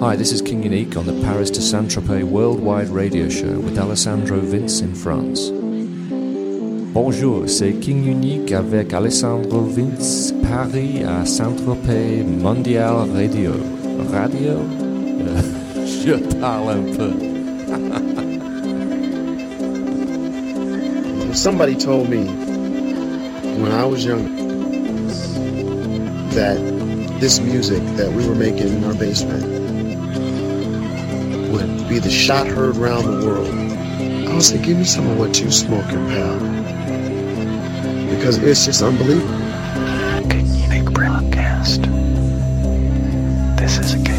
Hi, this is King Unique on the Paris to Saint Tropez Worldwide Radio Show with Alessandro Vince in France. Bonjour, c'est King Unique avec Alessandro Vince, Paris à Saint-Tropez Mondial Radio. Radio Je parle un peu. Somebody told me when I was young that this music that we were making in our basement would be the shot heard around the world. I was say, give me some of what you smoking, pal. Because it's just unbelievable. Unique broadcast. This is a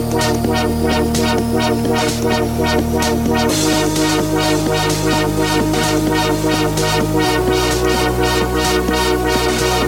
We'll be right back.